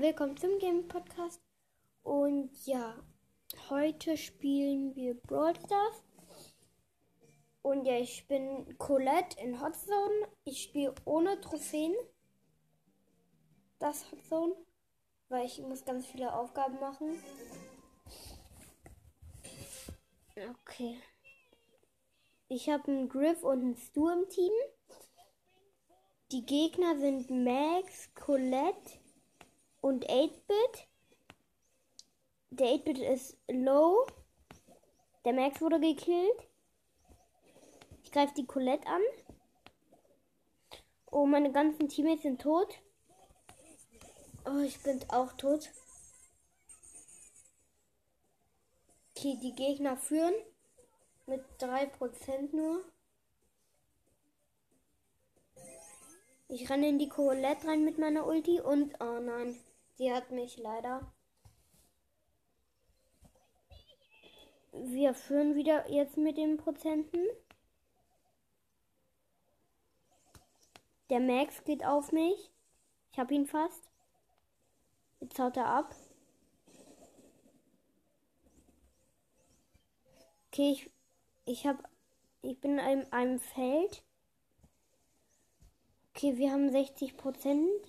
Willkommen zum Game Podcast. Und ja, heute spielen wir Brawl Stars. Und ja, ich bin Colette in Hot Zone. Ich spiele ohne Trophäen. Das Hot Zone. Weil ich muss ganz viele Aufgaben machen. Okay. Ich habe einen Griff und einen Stu im Team. Die Gegner sind Max, Colette und 8-Bit. Der 8-Bit ist low. Der Max wurde gekillt. Ich greife die Colette an. Oh, meine ganzen Teammates sind tot. Oh, ich bin auch tot. Okay, die Gegner führen mit 3% nur. Ich renne in die Colette rein mit meiner Ulti und oh nein, sie hat mich leider. Wir führen wieder jetzt mit den Prozenten. Der Max geht auf mich. Ich habe ihn fast. Jetzt haut er ab. Okay, ich, ich habe ich bin in einem, einem Feld. Okay, wir haben 60 Prozent.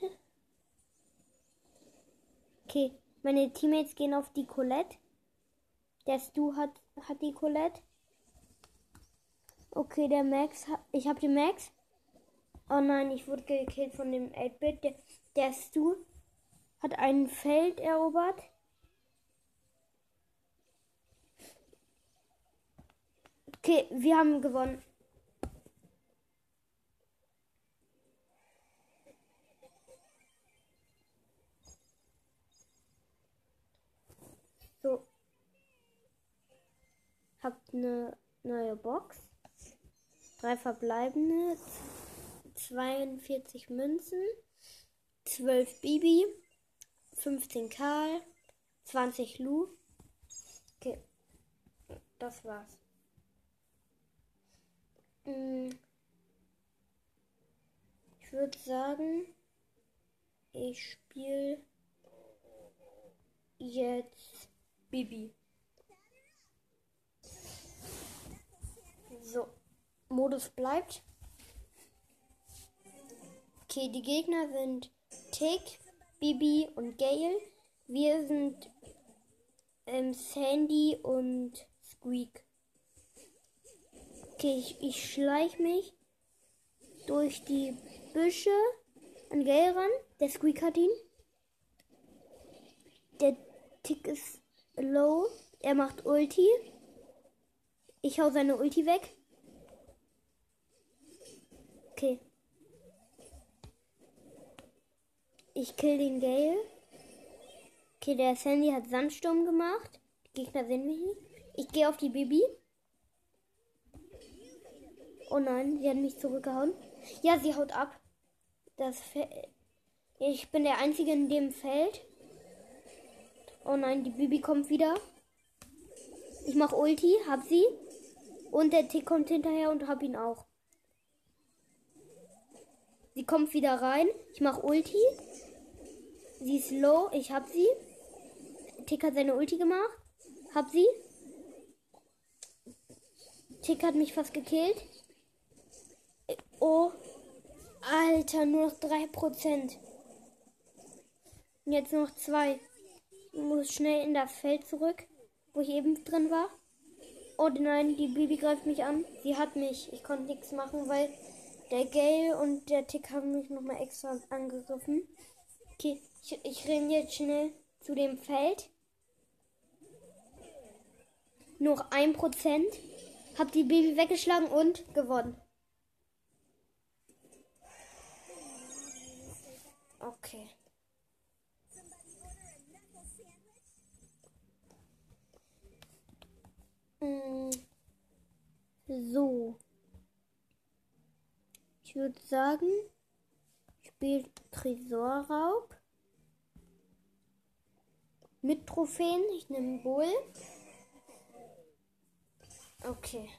Okay, meine Teammates gehen auf die Colette. Der Stu hat, hat die Colette. Okay, der Max, ich habe den Max. Oh nein, ich wurde gekillt von dem 8-Bit. Der, der Stu hat ein Feld erobert. Okay, wir haben gewonnen. So. Habt eine neue Box. Drei verbleibende. 42 Münzen. 12 Bibi. 15 Karl. 20 Lu. Okay. Das war's. Mm. Ich würde sagen, ich spiele jetzt Bibi. So, Modus bleibt. Okay, die Gegner sind Tick, Bibi und Gale. Wir sind ähm, Sandy und Squeak. Okay, ich, ich schleich mich durch die Büsche an Gale ran. Der Squeak hat ihn. Der Tick ist low. Er macht Ulti. Ich hau seine Ulti weg. Okay. Ich kill den Gale. Okay, der Sandy hat Sandsturm gemacht. Die Gegner sehen mich nicht. Ich gehe auf die Bibi. Oh nein, sie hat mich zurückgehauen. Ja, sie haut ab. Das ich bin der Einzige in dem Feld. Oh nein, die Bibi kommt wieder. Ich mach Ulti, hab sie. Und der Tick kommt hinterher und hab ihn auch. Sie kommt wieder rein. Ich mach Ulti. Sie ist low. Ich hab sie. Tick hat seine Ulti gemacht. Hab sie. Tick hat mich fast gekillt. Oh. Alter, nur noch 3%. Jetzt noch zwei. Ich muss schnell in das Feld zurück, wo ich eben drin war. Oh nein, die Bibi greift mich an. Sie hat mich. Ich konnte nichts machen, weil der Gale und der Tick haben mich nochmal extra angegriffen. Okay, ich, ich renne jetzt schnell zu dem Feld. Noch ein Prozent. Hab die Baby weggeschlagen und gewonnen. Okay. Mm. So. Ich würde sagen, spielt Tresorraub. Mit Trophäen. Ich nehme Bull. Okay.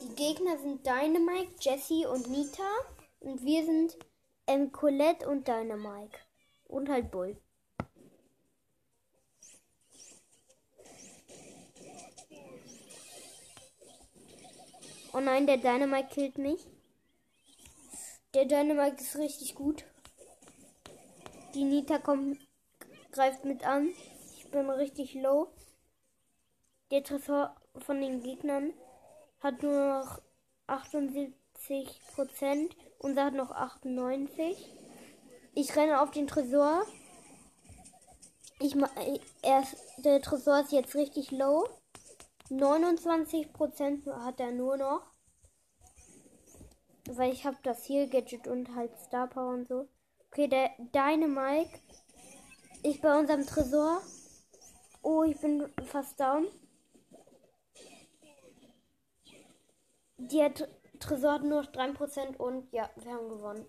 Die Gegner sind Dynamite, Jesse und Nita. Und wir sind ähm, Colette und Dynamike. Und halt Bull. Oh nein, der Dynamite killt mich. Der Dynamite ist richtig gut. Die Nita kommt, greift mit an. Ich bin richtig low. Der Tresor von den Gegnern hat nur noch 78 Prozent. Unser hat noch 98. Ich renne auf den Tresor. Ich er, der Tresor ist jetzt richtig low. 29 Prozent hat er nur noch. Weil ich habe das hier Gadget und halt Star Power und so. Okay, der Dynamike ist bei unserem Tresor. Oh, ich bin fast down. Der Tresor hat nur 3% und ja, wir haben gewonnen.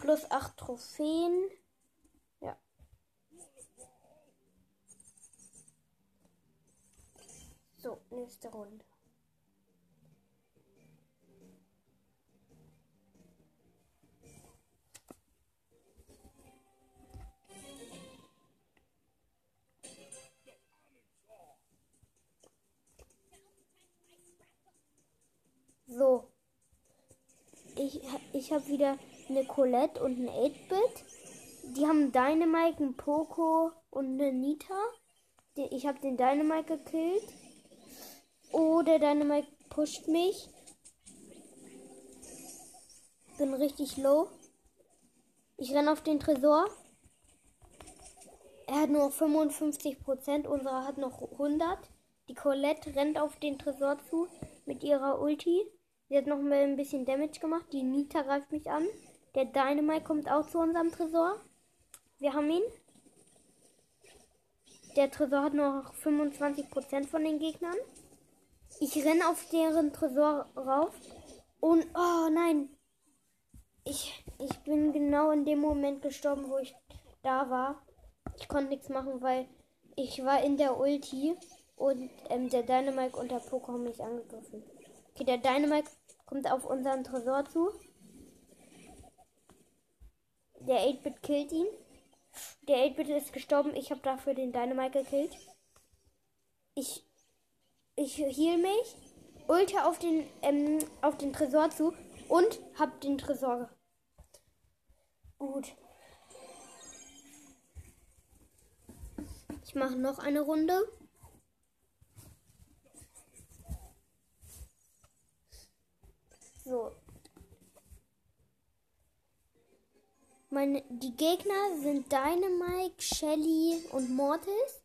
Plus 8 Trophäen. So, nächste Runde. So. Ich, ich habe wieder eine Colette und ein 8-Bit. Die haben Dynamite, einen Poco und eine Nita. Ich habe den Dynamite gekillt. Oh, der Dynamite pusht mich. Bin richtig low. Ich renne auf den Tresor. Er hat nur 55%, unsere hat noch 100. Die Colette rennt auf den Tresor zu mit ihrer Ulti. Sie hat noch mal ein bisschen Damage gemacht. Die Nita greift mich an. Der Dynamite kommt auch zu unserem Tresor. Wir haben ihn. Der Tresor hat noch 25% von den Gegnern. Ich renne auf deren Tresor rauf. Und, oh nein. Ich, ich bin genau in dem Moment gestorben, wo ich da war. Ich konnte nichts machen, weil ich war in der Ulti und ähm, der Dynamite und der Poker haben mich angegriffen. Okay, der Dynamite kommt auf unseren Tresor zu. Der 8-Bit killt ihn. Der 8-Bit ist gestorben. Ich habe dafür den Dynamite gekillt. Ich, ich heal mich. Ulte auf den, ähm, auf den Tresor zu. Und hab den Tresor. Gut. Ich mache noch eine Runde. So. Meine, die Gegner sind Dynamite, Shelly und Mortis.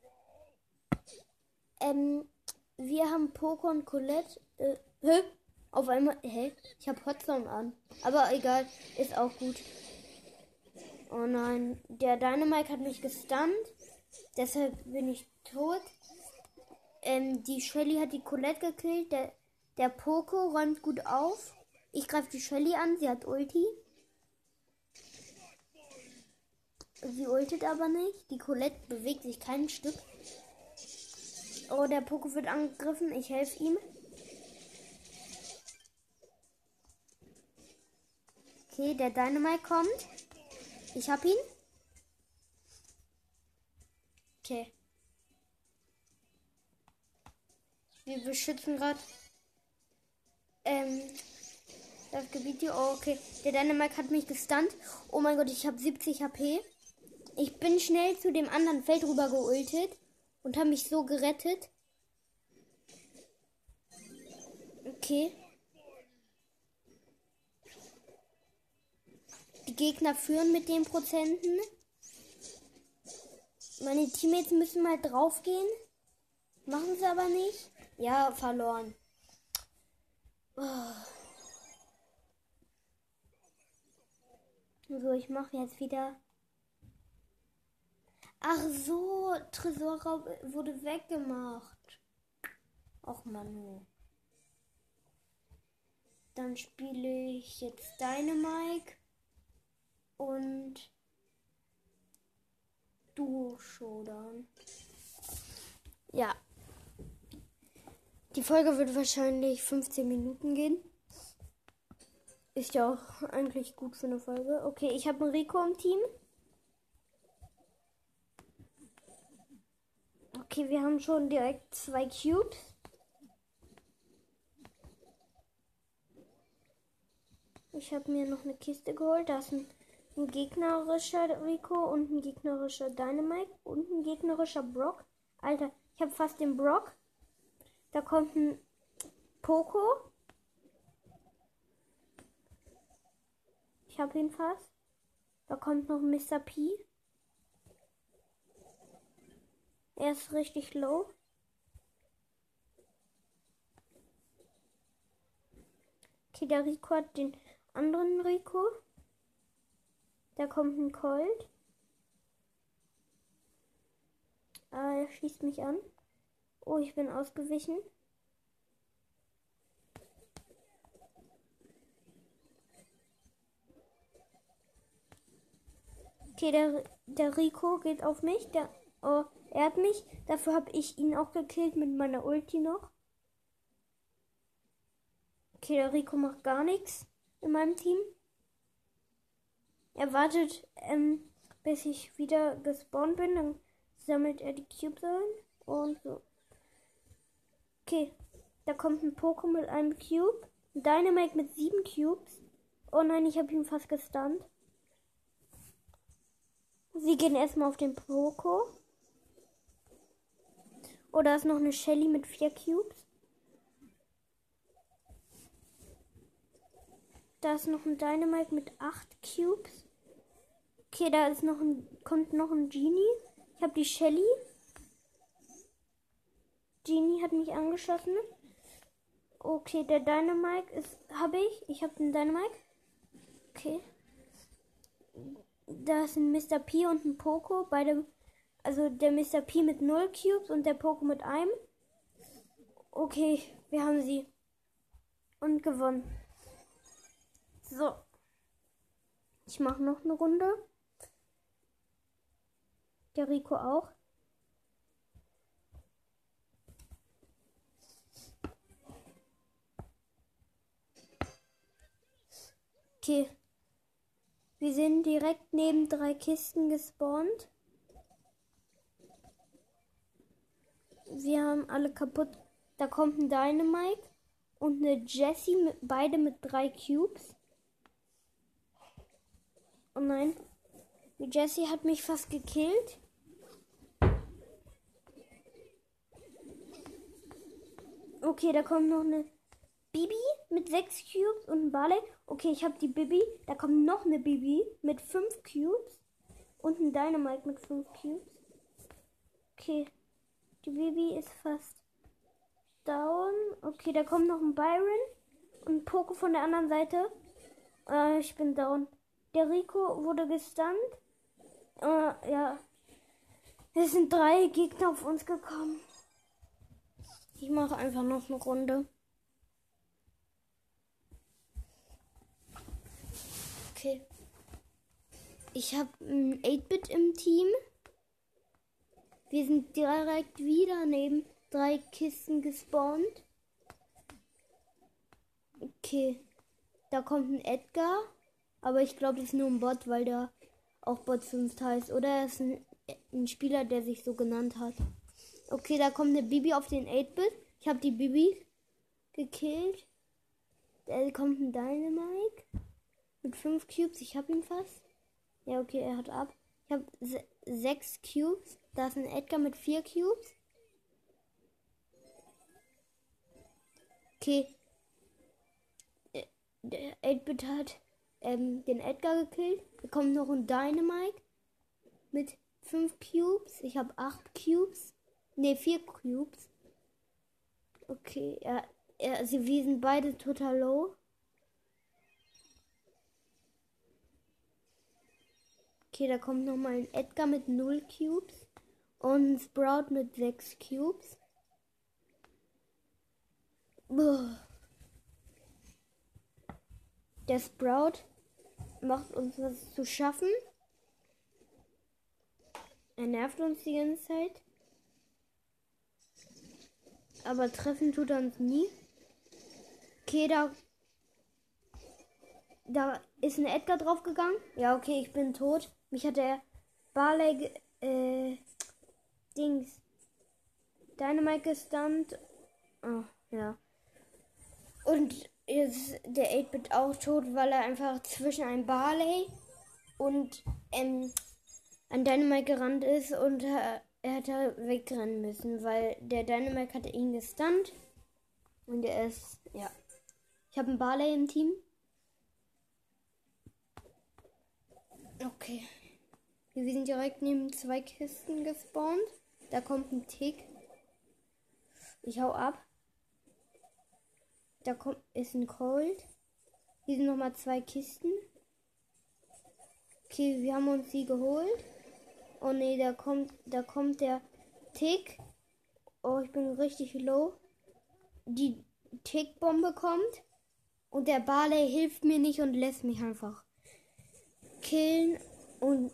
Ähm, wir haben Poco und Colette. Äh, hä? Auf einmal. Hä? Ich habe Hotzone an. Aber egal, ist auch gut. Oh nein. Der Dynamite hat mich gestunt. Deshalb bin ich tot. Ähm, die Shelly hat die Colette gekillt. Der, der Poco räumt gut auf. Ich greife die Shelly an, sie hat Ulti. Sie ultet aber nicht. Die Colette bewegt sich kein Stück. Oh, der Poco wird angegriffen. Ich helfe ihm. Okay, der Dynamite kommt. Ich hab ihn. Okay. Wir beschützen gerade ähm, das Gebiet hier. Oh, okay. Der Dynamite hat mich gestunt. Oh mein Gott, ich habe 70 HP. Ich bin schnell zu dem anderen Feld rüber geultet und habe mich so gerettet. Okay. Die Gegner führen mit den Prozenten. Meine Teammates müssen mal draufgehen. Machen sie aber nicht. Ja, verloren. Oh. So, ich mache jetzt wieder. Ach so, Tresorraub wurde weggemacht. Ach Manu. Dann spiele ich jetzt Dynamike und Duo Showdown. Ja. Die Folge wird wahrscheinlich 15 Minuten gehen. Ist ja auch eigentlich gut für eine Folge. Okay, ich habe einen Rico im Team. Okay, wir haben schon direkt zwei Cubes. Ich habe mir noch eine Kiste geholt. Da ist ein, ein gegnerischer Rico und ein gegnerischer Dynamite und ein gegnerischer Brock. Alter, ich habe fast den Brock. Da kommt ein Poco. Ich habe ihn fast. Da kommt noch Mr. P. Er ist richtig low. Okay, der Rico hat den anderen Rico. Da kommt ein Colt. Ah, er schießt mich an. Oh, ich bin ausgewichen. Okay, der, der Rico geht auf mich. Der, oh, er hat mich. Dafür habe ich ihn auch gekillt mit meiner Ulti noch. Okay, der Rico macht gar nichts in meinem Team. Er wartet, ähm, bis ich wieder gespawnt bin. Dann sammelt er die Cubes ein. Und so. Okay. Da kommt ein Pokémon mit einem Cube. Ein Dynamite mit sieben Cubes. Oh nein, ich habe ihn fast gestunt. Sie gehen erstmal auf den Poco. Oder oh, ist noch eine Shelly mit vier Cubes. Da ist noch ein Dynamite mit 8 Cubes. Okay, da ist noch ein, kommt noch ein Genie. Ich habe die Shelly. Genie hat mich angeschossen. Okay, der Dynamite ist habe ich. Ich habe den Dynamite. Okay. Da ist ein Mr. P und ein Poco. Beide. Also der Mr. P mit 0 Cubes und der Poco mit einem. Okay, wir haben sie. Und gewonnen. So. Ich mache noch eine Runde. Der Rico auch. Okay. Wir sind direkt neben drei Kisten gespawnt. Wir haben alle kaputt. Da kommt ein Dynamite und eine Jessie, mit, beide mit drei Cubes. Oh nein. Die Jessie hat mich fast gekillt. Okay, da kommt noch eine Bibi mit sechs Cubes und ein Barley. Okay, ich habe die Bibi. Da kommt noch eine Bibi mit fünf Cubes und ein Dynamite mit fünf Cubes. Okay, die Bibi ist fast down. Okay, da kommt noch ein Byron und ein Poco von der anderen Seite. Äh, ich bin down. Der Rico wurde gestunt. Äh, ja. Es sind drei Gegner auf uns gekommen. Ich mache einfach noch eine Runde. Okay. Ich habe ein 8-Bit im Team. Wir sind direkt wieder neben drei Kisten gespawnt. Okay. Da kommt ein Edgar. Aber ich glaube, das ist nur ein Bot, weil der auch Bot 5 heißt. Oder er ist ein, ein, Spieler, der sich so genannt hat. Okay, da kommt eine Bibi auf den 8-Bit. Ich habe die Bibi gekillt. Da kommt ein Dynamite mit 5 Cubes. Ich habe ihn fast. Ja, okay, er hat ab. Ich habe 6 Cubes. Da ist ein Edgar mit 4 Cubes. Okay. Äh, der 8-Bit hat ähm, den Edgar gekillt. Da kommt noch ein Dynamite mit 5 Cubes. Ich habe 8 Cubes. Ne, 4 Cubes. Okay, ja, ja, sie wir sind beide total low. Okay, da kommt noch mal ein Edgar mit 0 Cubes und Sprout mit 6 Cubes. Boah. Der Sprout macht uns was zu schaffen. Er nervt uns die ganze Zeit. Aber treffen tut er uns nie. Okay, da. Da ist ein Edgar draufgegangen. Ja, okay, ich bin tot. Mich hat der Barley, äh, Dings, Dynamite gestunt. Oh, ja. Und ist der 8-Bit auch tot, weil er einfach zwischen einem Barley und ähm, an Dynamite gerannt ist und äh, er hätte wegrennen müssen, weil der Dynamite hatte ihn gestunt. Und er ist, ja. Ich habe einen Barley im Team. Okay. Wir sind direkt neben zwei Kisten gespawnt. Da kommt ein Tick. Ich hau ab. Da kommt ist ein Cold. Hier sind nochmal zwei Kisten. Okay, wir haben uns sie geholt. Oh nee, da kommt, da kommt der Tick. Oh, ich bin richtig low. Die Tickbombe kommt. Und der Barley hilft mir nicht und lässt mich einfach killen. Und,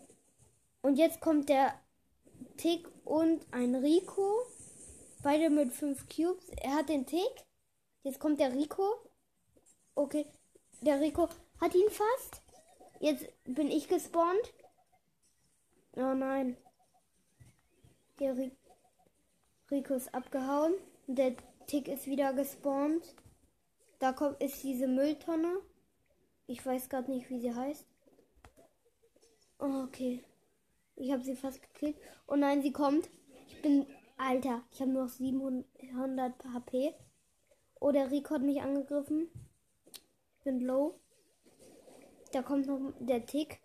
und jetzt kommt der Tick und ein Rico. Beide mit 5 Cubes. Er hat den Tick. Jetzt kommt der Rico. Okay. Der Rico hat ihn fast. Jetzt bin ich gespawnt. Oh nein. Der Rico ist abgehauen. Der Tick ist wieder gespawnt. Da kommt ist diese Mülltonne. Ich weiß gerade nicht, wie sie heißt. Oh, okay. Ich habe sie fast gekillt. Oh nein, sie kommt. Ich bin Alter. Ich habe nur noch 700 HP. Oh, der Rico hat mich angegriffen. Ich bin low. Da kommt noch der Tick.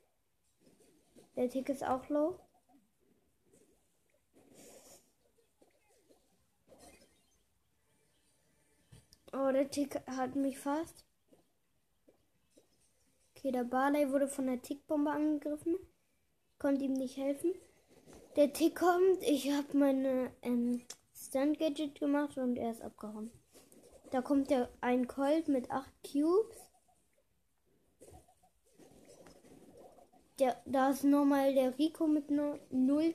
Der Tick ist auch low. Oh, der Tick hat mich fast. Okay, der Barley wurde von der Tickbombe angegriffen. Konnte ihm nicht helfen. Der Tick kommt. Ich habe meine ähm, Stunt-Gadget gemacht und er ist abgehauen. Da kommt der ein Colt mit 8 Cubes. Der, da ist nochmal der Rico mit 0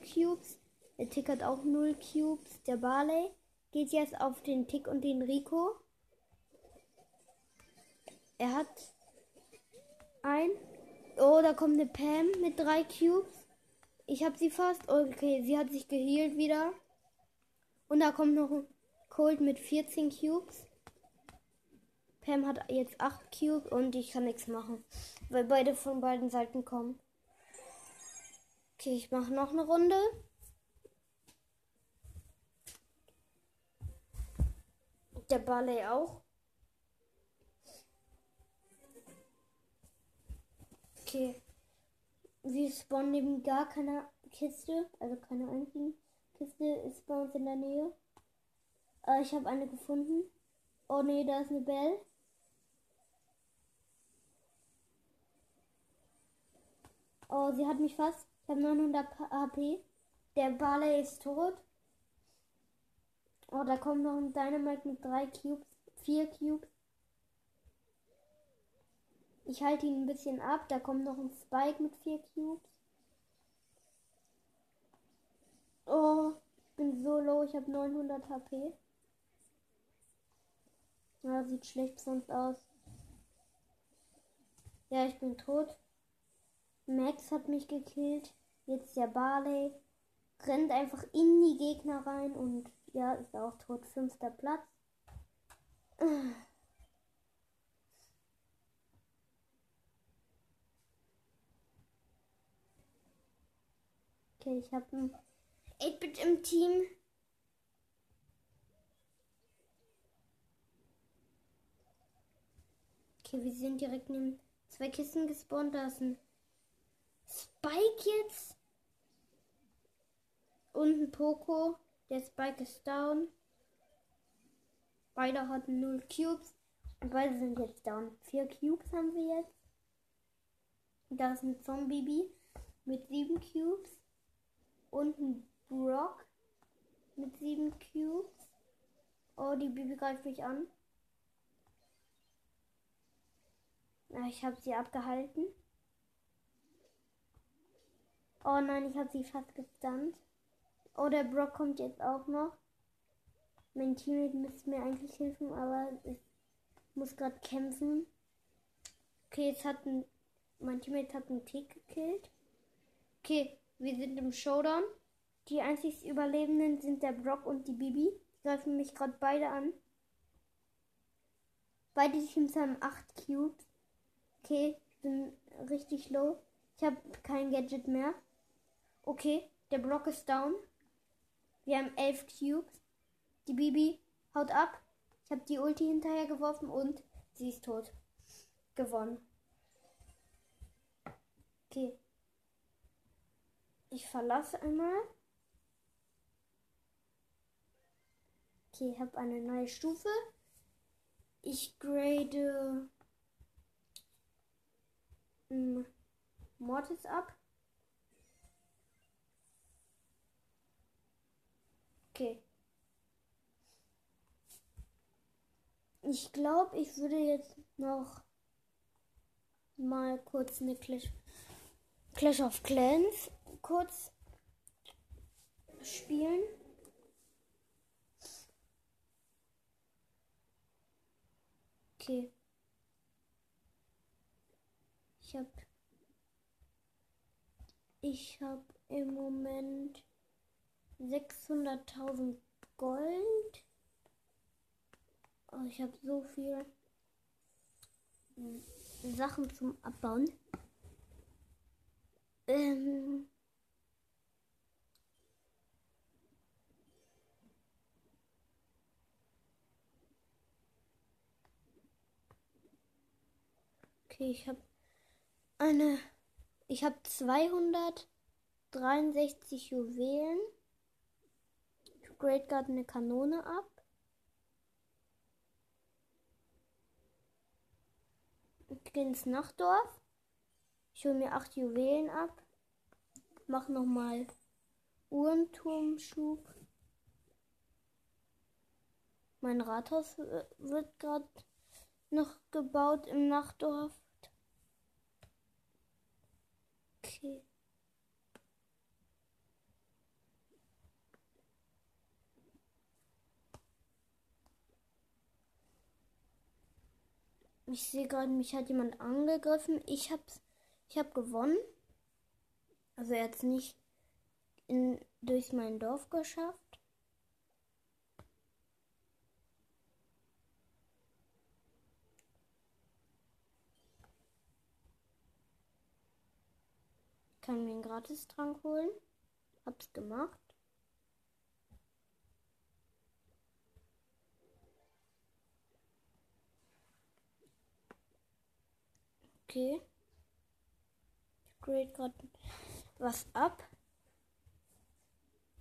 Cubes. Der Tick hat auch 0 Cubes. Der Barley geht jetzt auf den Tick und den Rico. Er hat ein. Oh, da kommt eine Pam mit 3 Cubes. Ich habe sie fast. Okay, sie hat sich geheilt wieder. Und da kommt noch ein Colt mit 14 Cubes. Pam hat jetzt 8 Cube und ich kann nichts machen, weil beide von beiden Seiten kommen. Okay, ich mache noch eine Runde. Der Ballet auch. Okay. Wir spawnen neben gar keiner Kiste, also keine einzigen Kiste ist bei uns in der Nähe. Äh, ich habe eine gefunden. Oh nee, da ist eine Belle. Oh, sie hat mich fast. Ich habe 900 HP. Der Barley ist tot. Oh, da kommt noch ein Dynamite mit 3 Cubes. 4 Cubes. Ich halte ihn ein bisschen ab. Da kommt noch ein Spike mit 4 Cubes. Oh, ich bin so low. Ich habe 900 HP. Ja, sieht schlecht sonst aus. Ja, ich bin tot. Max hat mich gekillt. Jetzt der Barley. Rennt einfach in die Gegner rein und ja, ist auch tot. Fünfter Platz. Okay, ich habe ein 8-Bit im Team. Okay, wir sind direkt neben zwei Kisten gespawnt. Da ist ein Spike jetzt. Und ein Poco. Der Spike ist down. Beide hatten 0 Cubes. Und beide sind jetzt down. 4 Cubes haben wir jetzt. Da ist ein Zombie mit 7 Cubes. Und ein Brock mit 7 Cubes. Oh, die Bibi greift mich an. Ich habe sie abgehalten. Oh nein, ich habe sie fast gestunt. Oh, der Brock kommt jetzt auch noch. Mein Teammate müsste mir eigentlich helfen, aber ich muss gerade kämpfen. Okay, jetzt hat ein, mein Teammate hat einen Tick gekillt. Okay, wir sind im Showdown. Die einzig Überlebenden sind der Brock und die Bibi. Die greifen mich gerade beide an. Beide Teams haben 8 Cubes. Okay, ich bin richtig low. Ich habe kein Gadget mehr. Okay, der Block ist down. Wir haben 11 Cubes. Die Bibi haut ab. Ich habe die Ulti hinterher geworfen und sie ist tot. Gewonnen. Okay. Ich verlasse einmal. Okay, ich habe eine neue Stufe. Ich grade ähm, Mortis ab. Okay. Ich glaube, ich würde jetzt noch mal kurz eine Clash, Clash of Clans kurz spielen. Okay. Ich habe ich habe im Moment 600.000 Gold. Oh, ich habe so viel Sachen zum Abbauen. Ähm okay, ich habe eine. Ich habe 263 Juwelen. Ich grade eine Kanone ab. Ich gehe ins Nachtdorf. Ich hole mir 8 Juwelen ab. Mach nochmal Uhrenturmschub. Mein Rathaus wird gerade noch gebaut im Nachtdorf. Okay. Ich sehe gerade, mich hat jemand angegriffen. Ich habe ich hab gewonnen. Also er hat es nicht in, durch mein Dorf geschafft. Kann mir einen Gratistrank holen. Hab's gemacht. Okay. Ich grade gerade was ab.